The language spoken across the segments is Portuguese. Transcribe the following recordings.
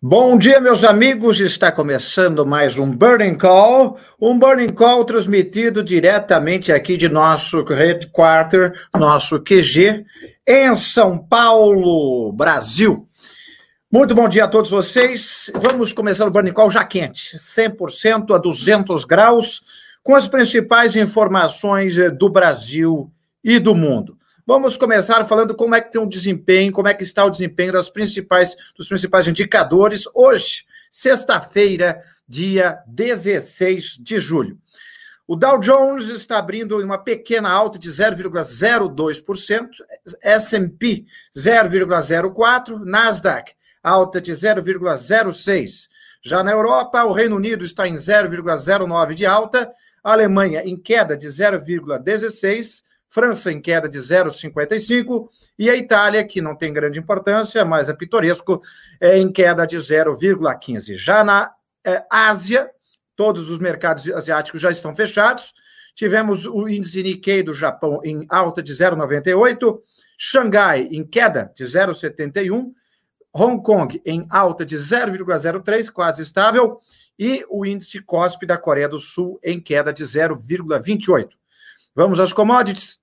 Bom dia, meus amigos. Está começando mais um Burning Call, um Burning Call transmitido diretamente aqui de nosso headquarter, nosso QG, em São Paulo, Brasil. Muito bom dia a todos vocês. Vamos começar o Burning Call já quente, 100% a 200 graus, com as principais informações do Brasil e do mundo. Vamos começar falando como é que tem o desempenho, como é que está o desempenho das principais, dos principais indicadores hoje, sexta-feira, dia 16 de julho. O Dow Jones está abrindo uma pequena alta de 0,02%, S&P 0,04%, Nasdaq alta de 0,06%. Já na Europa, o Reino Unido está em 0,09% de alta, a Alemanha em queda de 0,16%, França em queda de 0,55 e a Itália, que não tem grande importância, mas é pitoresco, é em queda de 0,15. Já na é, Ásia, todos os mercados asiáticos já estão fechados. Tivemos o índice Nikkei do Japão em alta de 0,98, Xangai em queda de 0,71, Hong Kong em alta de 0,03, quase estável, e o índice COSP da Coreia do Sul em queda de 0,28. Vamos às commodities.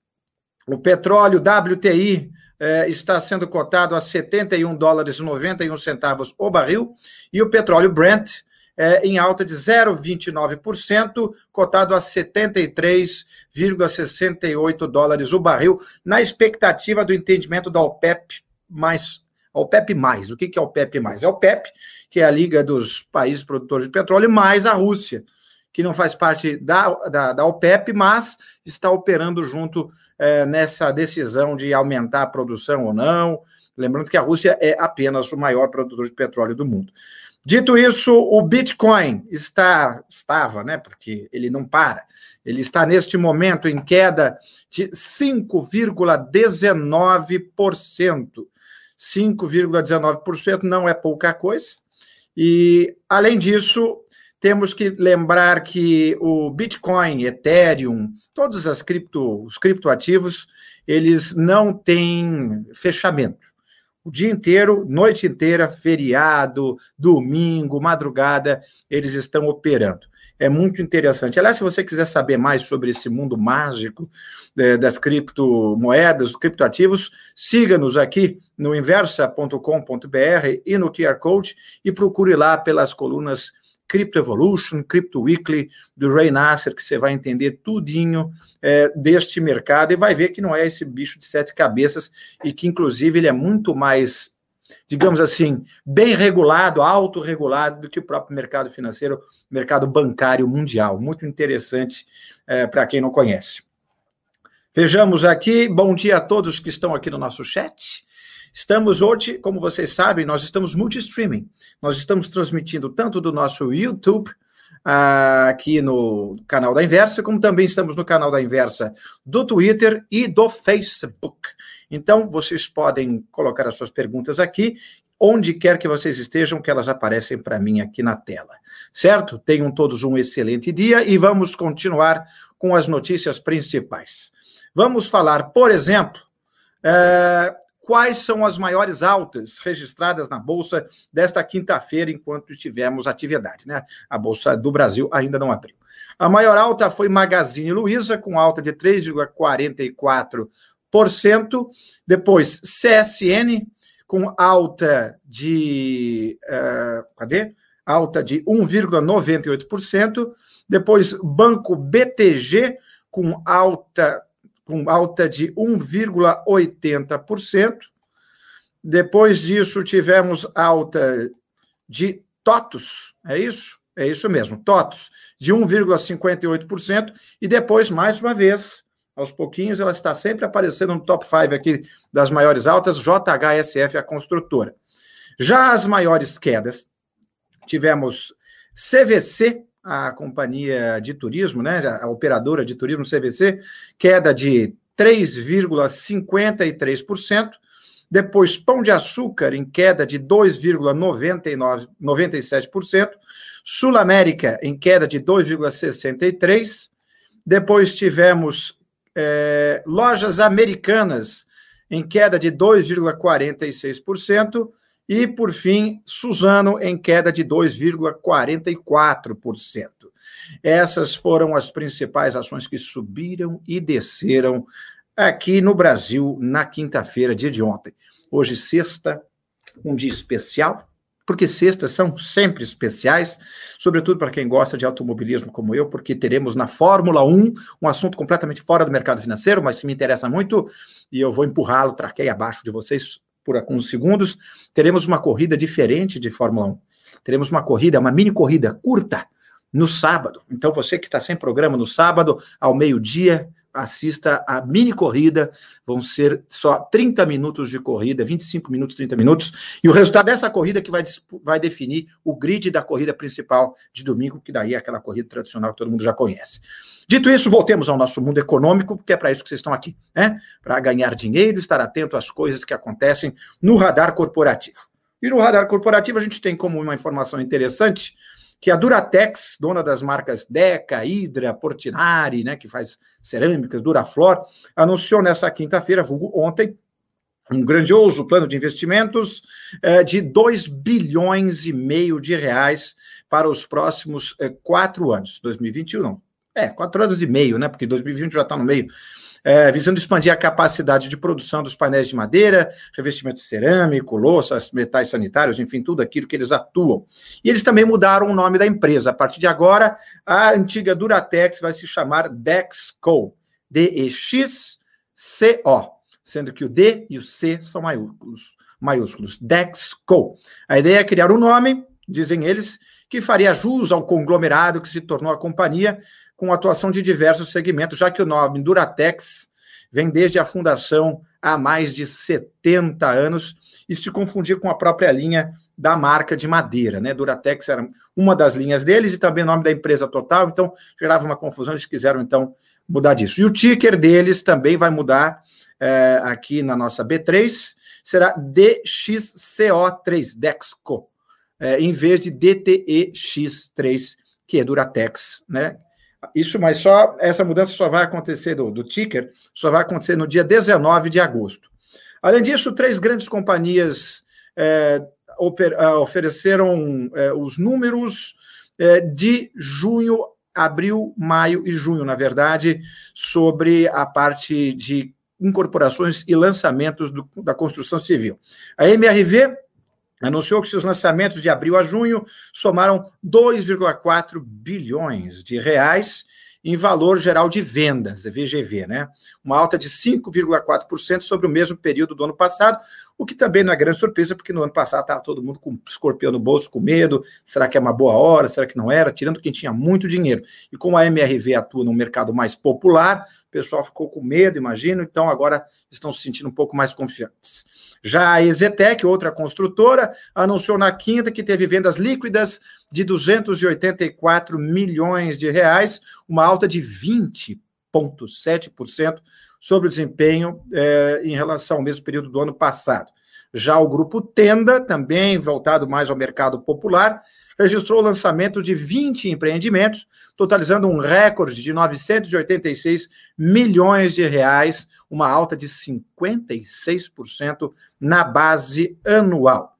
O petróleo WTI eh, está sendo cotado a 71 dólares e 91 centavos o barril, e o petróleo Brent eh, em alta de 0,29%, cotado a 73,68 dólares o barril, na expectativa do entendimento da OPEP mais OPEP mais. O que é OPEP mais? É a OPEP, que é a Liga dos Países Produtores de Petróleo, mais a Rússia que não faz parte da, da, da OPEP, mas está operando junto é, nessa decisão de aumentar a produção ou não. Lembrando que a Rússia é apenas o maior produtor de petróleo do mundo. Dito isso, o Bitcoin está, estava, né? Porque ele não para. Ele está neste momento em queda de 5,19%. 5,19% não é pouca coisa. E, além disso, temos que lembrar que o Bitcoin, Ethereum, todos as cripto, os criptoativos, eles não têm fechamento. O dia inteiro, noite inteira, feriado, domingo, madrugada, eles estão operando. É muito interessante. Aliás, se você quiser saber mais sobre esse mundo mágico é, das criptomoedas, dos criptoativos, siga-nos aqui no inversa.com.br e no QR Code e procure lá pelas colunas Crypto Evolution, Crypto Weekly, do Ray Nasser, que você vai entender tudinho é, deste mercado e vai ver que não é esse bicho de sete cabeças e que, inclusive, ele é muito mais, digamos assim, bem regulado, autorregulado do que o próprio mercado financeiro, mercado bancário mundial. Muito interessante é, para quem não conhece. Vejamos aqui, bom dia a todos que estão aqui no nosso chat. Estamos hoje, como vocês sabem, nós estamos multi-streaming. Nós estamos transmitindo tanto do nosso YouTube, uh, aqui no canal da Inversa, como também estamos no canal da Inversa do Twitter e do Facebook. Então, vocês podem colocar as suas perguntas aqui, onde quer que vocês estejam, que elas aparecem para mim aqui na tela. Certo? Tenham todos um excelente dia e vamos continuar com as notícias principais. Vamos falar, por exemplo, uh, quais são as maiores altas registradas na Bolsa desta quinta-feira, enquanto tivemos atividade. Né? A Bolsa do Brasil ainda não abriu. A maior alta foi Magazine Luiza, com alta de 3,44%. Depois, CSN, com alta de. Uh, cadê? Alta de 1,98%. Depois, Banco BTG, com alta com alta de 1,80%. Depois disso, tivemos alta de TOTUS, é isso? É isso mesmo, TOTUS, de 1,58%. E depois, mais uma vez, aos pouquinhos, ela está sempre aparecendo no top 5 aqui das maiores altas, JHSF, a construtora. Já as maiores quedas, tivemos CVC, a companhia de turismo, né, a operadora de turismo CVC, queda de 3,53%. Depois, Pão de Açúcar em queda de 2,97%. Sul América em queda de 2,63%. Depois tivemos é, Lojas Americanas em queda de 2,46%. E, por fim, Suzano em queda de 2,44%. Essas foram as principais ações que subiram e desceram aqui no Brasil na quinta-feira, dia de ontem. Hoje, sexta, um dia especial, porque sextas são sempre especiais, sobretudo para quem gosta de automobilismo como eu, porque teremos na Fórmula 1 um assunto completamente fora do mercado financeiro, mas que me interessa muito, e eu vou empurrá-lo, traquei abaixo de vocês por alguns segundos. Teremos uma corrida diferente de Fórmula 1. Teremos uma corrida, uma mini corrida curta, no sábado. Então, você que está sem programa no sábado, ao meio-dia, assista a mini corrida, vão ser só 30 minutos de corrida, 25 minutos, 30 minutos, e o resultado dessa corrida que vai, vai definir o grid da corrida principal de domingo, que daí é aquela corrida tradicional que todo mundo já conhece. Dito isso, voltemos ao nosso mundo econômico, porque é para isso que vocês estão aqui, né? Para ganhar dinheiro, estar atento às coisas que acontecem no radar corporativo. E no radar corporativo a gente tem como uma informação interessante que a Duratex, dona das marcas Deca, Hydra, Portinari, né, que faz cerâmicas, Duraflor, anunciou nessa quinta-feira, ontem, um grandioso plano de investimentos eh, de 2 bilhões e meio de reais para os próximos eh, quatro anos. 2021 não. É, quatro anos e meio, né? Porque 2020 já está no meio é, visando expandir a capacidade de produção dos painéis de madeira, revestimento cerâmico, louças, metais sanitários, enfim, tudo aquilo que eles atuam. E eles também mudaram o nome da empresa. A partir de agora, a antiga Duratex vai se chamar Dexco, D-E-X-C-O, sendo que o D e o C são maiúsculos. maiúsculos. Dexco. A ideia é criar um nome, dizem eles, que faria jus ao conglomerado que se tornou a companhia, com atuação de diversos segmentos, já que o nome Duratex vem desde a fundação há mais de 70 anos e se confundir com a própria linha da marca de madeira, né? Duratex era uma das linhas deles e também o nome da empresa total, então gerava uma confusão, eles quiseram então mudar disso. E o ticker deles também vai mudar é, aqui na nossa B3, será DXCO3, Dexco, é, em vez de DTEX3, que é Duratex, né? Isso, mas só essa mudança só vai acontecer do, do ticker, só vai acontecer no dia 19 de agosto. Além disso, três grandes companhias é, oper, uh, ofereceram é, os números é, de junho, abril, maio e junho, na verdade, sobre a parte de incorporações e lançamentos do, da construção civil. A MRV anunciou que seus lançamentos de abril a junho somaram 2,4 bilhões de reais em valor geral de vendas, VGV, né? Uma alta de 5,4% sobre o mesmo período do ano passado, o que também não é grande surpresa, porque no ano passado estava todo mundo com escorpião no bolso, com medo, será que é uma boa hora, será que não era, tirando quem tinha muito dinheiro. E como a MRV atua no mercado mais popular, o pessoal ficou com medo, imagino, então agora estão se sentindo um pouco mais confiantes. Já a Ezetec, outra construtora, anunciou na quinta que teve vendas líquidas de 284 milhões de reais, uma alta de 20,7% sobre o desempenho eh, em relação ao mesmo período do ano passado. Já o grupo Tenda, também voltado mais ao mercado popular, registrou o lançamento de 20 empreendimentos, totalizando um recorde de 986 milhões de reais, uma alta de 56% na base anual.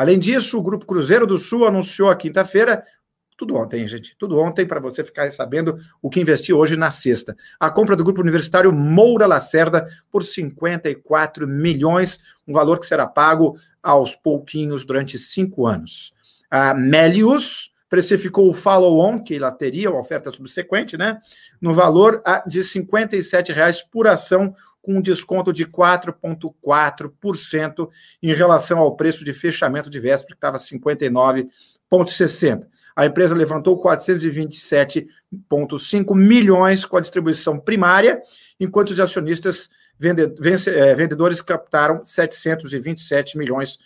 Além disso, o Grupo Cruzeiro do Sul anunciou a quinta-feira tudo ontem, gente. Tudo ontem para você ficar sabendo o que investiu hoje na sexta. A compra do grupo universitário Moura Lacerda por 54 milhões, um valor que será pago aos pouquinhos durante cinco anos. A Melius precificou o follow-on, que ela teria, a oferta subsequente, né, no valor de R$ 57,00 por ação, com um desconto de 4,4% em relação ao preço de fechamento de véspera, que estava 59,60. A empresa levantou 427,5 milhões com a distribuição primária, enquanto os acionistas eh, vendedores captaram 727 milhões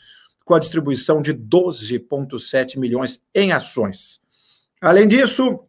com a distribuição de 12,7 milhões em ações. Além disso,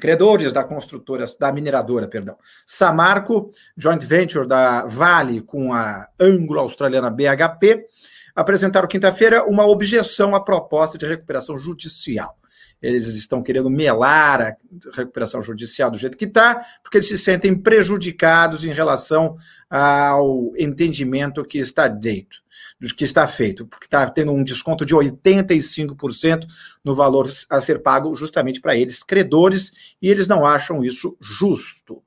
credores da construtora, da mineradora, perdão, Samarco, joint venture da Vale com a anglo-australiana BHP, apresentaram quinta-feira uma objeção à proposta de recuperação judicial. Eles estão querendo melar a recuperação judicial do jeito que está, porque eles se sentem prejudicados em relação ao entendimento que está dito, do que está feito, porque está tendo um desconto de 85% no valor a ser pago justamente para eles, credores, e eles não acham isso justo.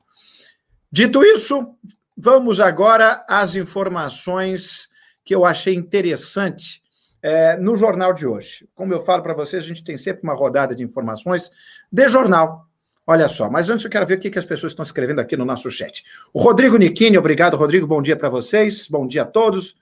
Dito isso, vamos agora às informações que eu achei interessante é, no jornal de hoje. Como eu falo para vocês, a gente tem sempre uma rodada de informações de jornal. Olha só, mas antes eu quero ver o que, que as pessoas estão escrevendo aqui no nosso chat. O Rodrigo Niquini, obrigado, Rodrigo, bom dia para vocês, bom dia a todos.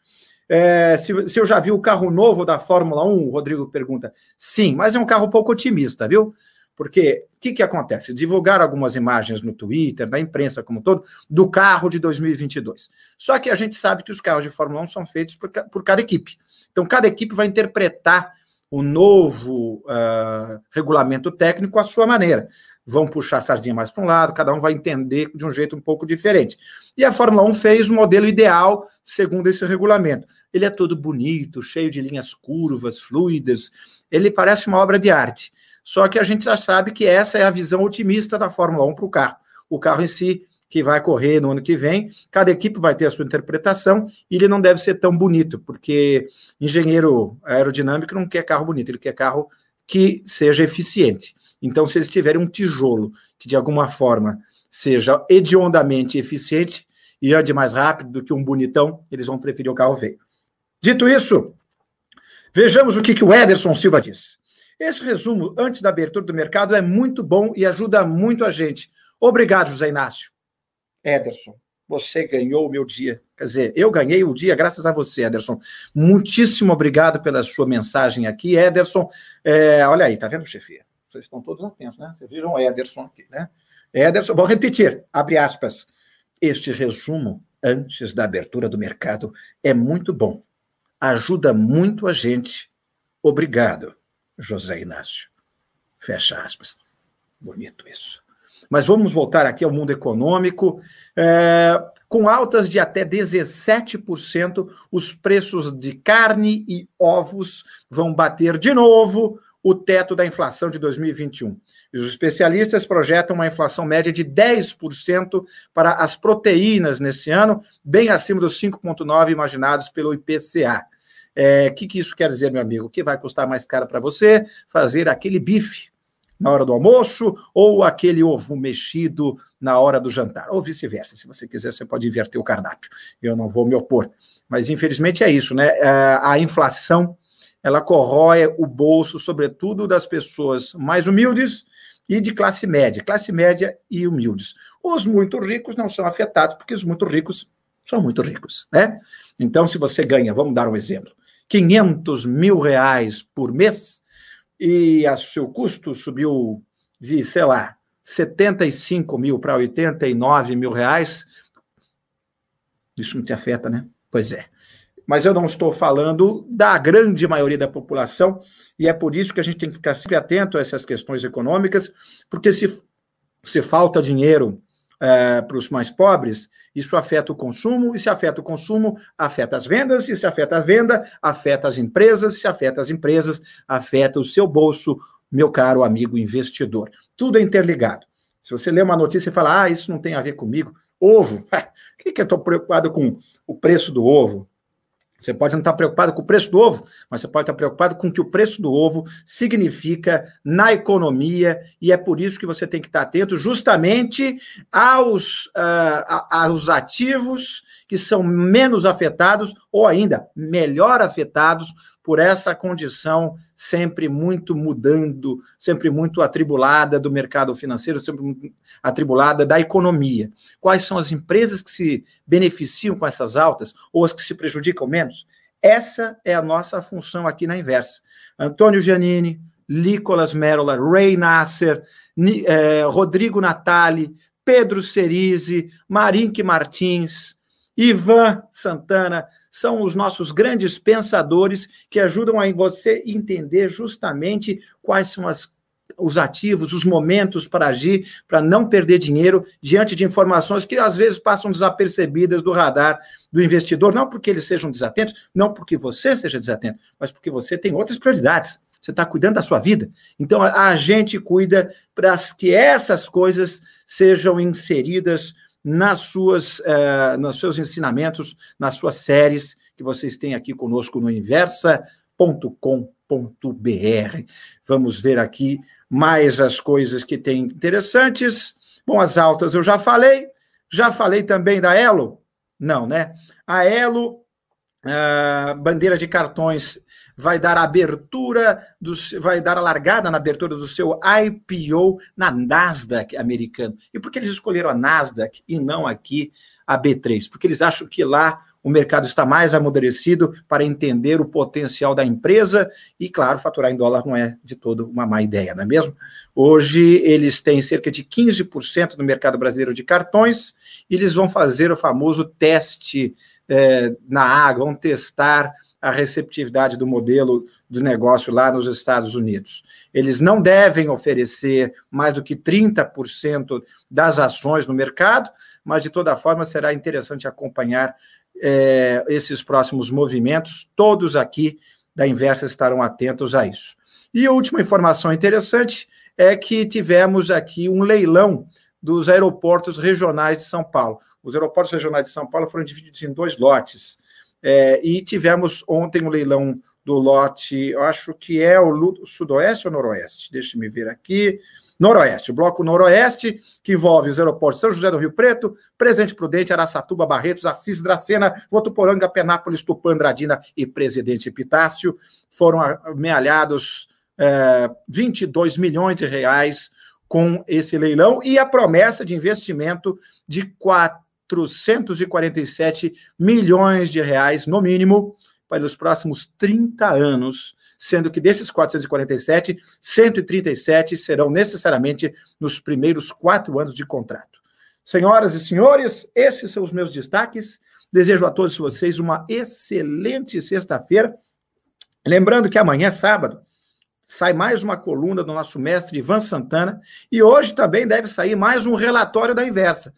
É, se, se, eu já vi o carro novo da Fórmula 1, o Rodrigo pergunta. Sim, mas é um carro pouco otimista, viu? Porque o que, que acontece? Divulgaram algumas imagens no Twitter, da imprensa como todo, do carro de 2022. Só que a gente sabe que os carros de Fórmula 1 são feitos por, por cada equipe. Então, cada equipe vai interpretar o novo uh, regulamento técnico à sua maneira. Vão puxar a sardinha mais para um lado, cada um vai entender de um jeito um pouco diferente. E a Fórmula 1 fez o modelo ideal segundo esse regulamento. Ele é todo bonito, cheio de linhas curvas, fluidas. Ele parece uma obra de arte. Só que a gente já sabe que essa é a visão otimista da Fórmula 1 para o carro. O carro em si que vai correr no ano que vem. Cada equipe vai ter a sua interpretação e ele não deve ser tão bonito, porque engenheiro aerodinâmico não quer carro bonito, ele quer carro que seja eficiente. Então, se eles tiverem um tijolo que de alguma forma seja hediondamente eficiente e ande mais rápido do que um bonitão, eles vão preferir o carro feio. Dito isso, vejamos o que, que o Ederson Silva diz. Esse resumo, antes da abertura do mercado, é muito bom e ajuda muito a gente. Obrigado, José Inácio. Ederson, você ganhou o meu dia. Quer dizer, eu ganhei o dia graças a você, Ederson. Muitíssimo obrigado pela sua mensagem aqui, Ederson. É, olha aí, tá vendo, chefia? Vocês estão todos atentos, né? Vocês viram Ederson aqui, né? Ederson, vou repetir, abre aspas. Este resumo, antes da abertura do mercado, é muito bom. Ajuda muito a gente. Obrigado, José Inácio. Fecha aspas. Bonito isso. Mas vamos voltar aqui ao mundo econômico. É, com altas de até 17%, os preços de carne e ovos vão bater de novo o teto da inflação de 2021. Os especialistas projetam uma inflação média de 10% para as proteínas nesse ano, bem acima dos 5,9% imaginados pelo IPCA. O é, que, que isso quer dizer, meu amigo? Que vai custar mais caro para você fazer aquele bife na hora do almoço ou aquele ovo mexido na hora do jantar, ou vice-versa. Se você quiser, você pode inverter o cardápio. Eu não vou me opor. Mas, infelizmente, é isso, né? É, a inflação, ela corrói o bolso, sobretudo das pessoas mais humildes e de classe média, classe média e humildes. Os muito ricos não são afetados, porque os muito ricos são muito ricos, né? Então, se você ganha, vamos dar um exemplo, 500 mil reais por mês, e o seu custo subiu de, sei lá, 75 mil para 89 mil reais, isso não te afeta, né? Pois é. Mas eu não estou falando da grande maioria da população, e é por isso que a gente tem que ficar sempre atento a essas questões econômicas, porque se, se falta dinheiro é, para os mais pobres, isso afeta o consumo, e se afeta o consumo, afeta as vendas, e se afeta a venda, afeta as empresas, se afeta as empresas, afeta o seu bolso, meu caro amigo investidor. Tudo é interligado. Se você lê uma notícia e fala, ah, isso não tem a ver comigo, ovo, o que, que eu estou preocupado com o preço do ovo? Você pode não estar preocupado com o preço do ovo, mas você pode estar preocupado com o que o preço do ovo significa na economia, e é por isso que você tem que estar atento justamente aos, uh, aos ativos que são menos afetados, ou ainda melhor afetados por essa condição sempre muito mudando, sempre muito atribulada do mercado financeiro, sempre muito atribulada da economia. Quais são as empresas que se beneficiam com essas altas ou as que se prejudicam menos? Essa é a nossa função aqui na Inversa. Antônio Giannini, Nicolas Merola, Ray Nasser, eh, Rodrigo Natali, Pedro Cerise, Marinque Martins, Ivan Santana, são os nossos grandes pensadores que ajudam a você entender justamente quais são as, os ativos, os momentos para agir, para não perder dinheiro diante de informações que às vezes passam desapercebidas do radar do investidor, não porque eles sejam desatentos, não porque você seja desatento, mas porque você tem outras prioridades. Você está cuidando da sua vida. Então a, a gente cuida para que essas coisas sejam inseridas nas suas, uh, nos seus ensinamentos, nas suas séries que vocês têm aqui conosco no inversa.com.br. Vamos ver aqui mais as coisas que tem interessantes. Bom, as altas eu já falei. Já falei também da Elo? Não, né? A Elo, uh, bandeira de cartões vai dar abertura, do, vai dar a largada na abertura do seu IPO na Nasdaq americano. E por que eles escolheram a Nasdaq e não aqui a B3? Porque eles acham que lá o mercado está mais amadurecido para entender o potencial da empresa e, claro, faturar em dólar não é de todo uma má ideia, não é mesmo? Hoje eles têm cerca de 15% do mercado brasileiro de cartões e eles vão fazer o famoso teste é, na água, vão testar a receptividade do modelo do negócio lá nos Estados Unidos. Eles não devem oferecer mais do que 30% das ações no mercado, mas de toda forma será interessante acompanhar é, esses próximos movimentos. Todos aqui da Inversa estarão atentos a isso. E a última informação interessante é que tivemos aqui um leilão dos aeroportos regionais de São Paulo. Os aeroportos regionais de São Paulo foram divididos em dois lotes. É, e tivemos ontem o um leilão do lote, acho que é o sudoeste ou noroeste? Deixe-me ver aqui. Noroeste, o bloco Noroeste, que envolve os aeroportos São José do Rio Preto, Presidente Prudente, Araçatuba, Barretos, Assis, Dracena, Votuporanga, Penápolis, Tupã, Andradina e Presidente Epitácio. Foram amealhados é, 22 milhões de reais com esse leilão e a promessa de investimento de 4 447 milhões de reais, no mínimo, para os próximos 30 anos, sendo que desses 447, 137 serão necessariamente nos primeiros quatro anos de contrato. Senhoras e senhores, esses são os meus destaques. Desejo a todos vocês uma excelente sexta-feira. Lembrando que amanhã, sábado, sai mais uma coluna do nosso mestre Ivan Santana e hoje também deve sair mais um relatório da inversa.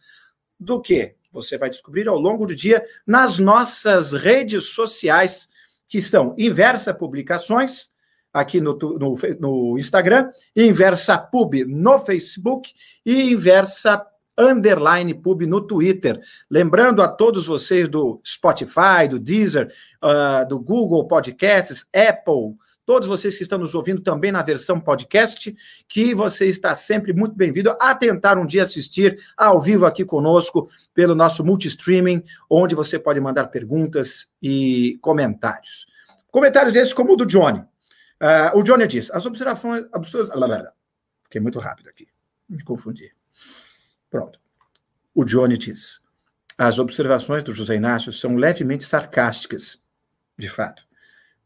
Do que? Você vai descobrir ao longo do dia nas nossas redes sociais, que são Inversa Publicações, aqui no, no, no Instagram, Inversa Pub no Facebook e Inversa underline pub no Twitter. Lembrando a todos vocês do Spotify, do Deezer, uh, do Google Podcasts, Apple, todos vocês que estão nos ouvindo também na versão podcast, que você está sempre muito bem-vindo a tentar um dia assistir ao vivo aqui conosco pelo nosso multistreaming, onde você pode mandar perguntas e comentários. Comentários esses como o do Johnny. Uh, o Johnny diz: as observações. observações Fiquei muito rápido aqui, me confundi. Pronto. O Johnny diz: as observações do José Inácio são levemente sarcásticas, de fato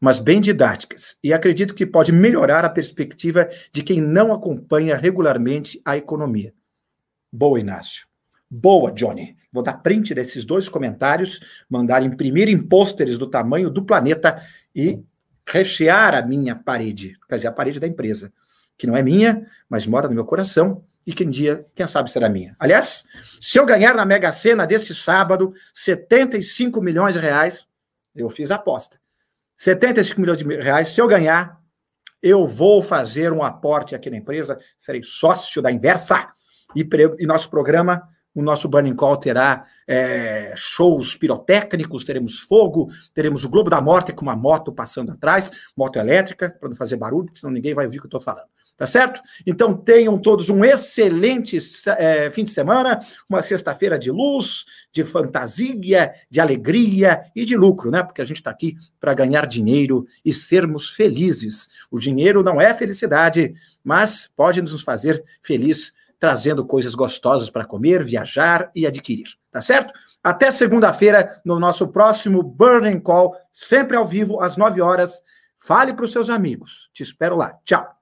mas bem didáticas, e acredito que pode melhorar a perspectiva de quem não acompanha regularmente a economia. Boa, Inácio. Boa, Johnny. Vou dar print desses dois comentários, mandar imprimir em pôsteres do tamanho do planeta e rechear a minha parede, quer dizer, a parede da empresa, que não é minha, mas mora no meu coração e que um dia, quem sabe, será minha. Aliás, se eu ganhar na Mega Sena desse sábado 75 milhões de reais, eu fiz a aposta 75 milhões de reais. Se eu ganhar, eu vou fazer um aporte aqui na empresa, serei sócio da Inversa. E, e nosso programa, o nosso Burning Call terá é, shows pirotécnicos, teremos fogo, teremos o Globo da Morte com uma moto passando atrás, moto elétrica, para não fazer barulho, senão ninguém vai ouvir o que eu estou falando. Tá certo? Então tenham todos um excelente é, fim de semana, uma sexta-feira de luz, de fantasia, de alegria e de lucro, né? Porque a gente está aqui para ganhar dinheiro e sermos felizes. O dinheiro não é felicidade, mas pode nos fazer felizes trazendo coisas gostosas para comer, viajar e adquirir. Tá certo? Até segunda-feira no nosso próximo Burning Call, sempre ao vivo às 9 horas. Fale para os seus amigos. Te espero lá. Tchau.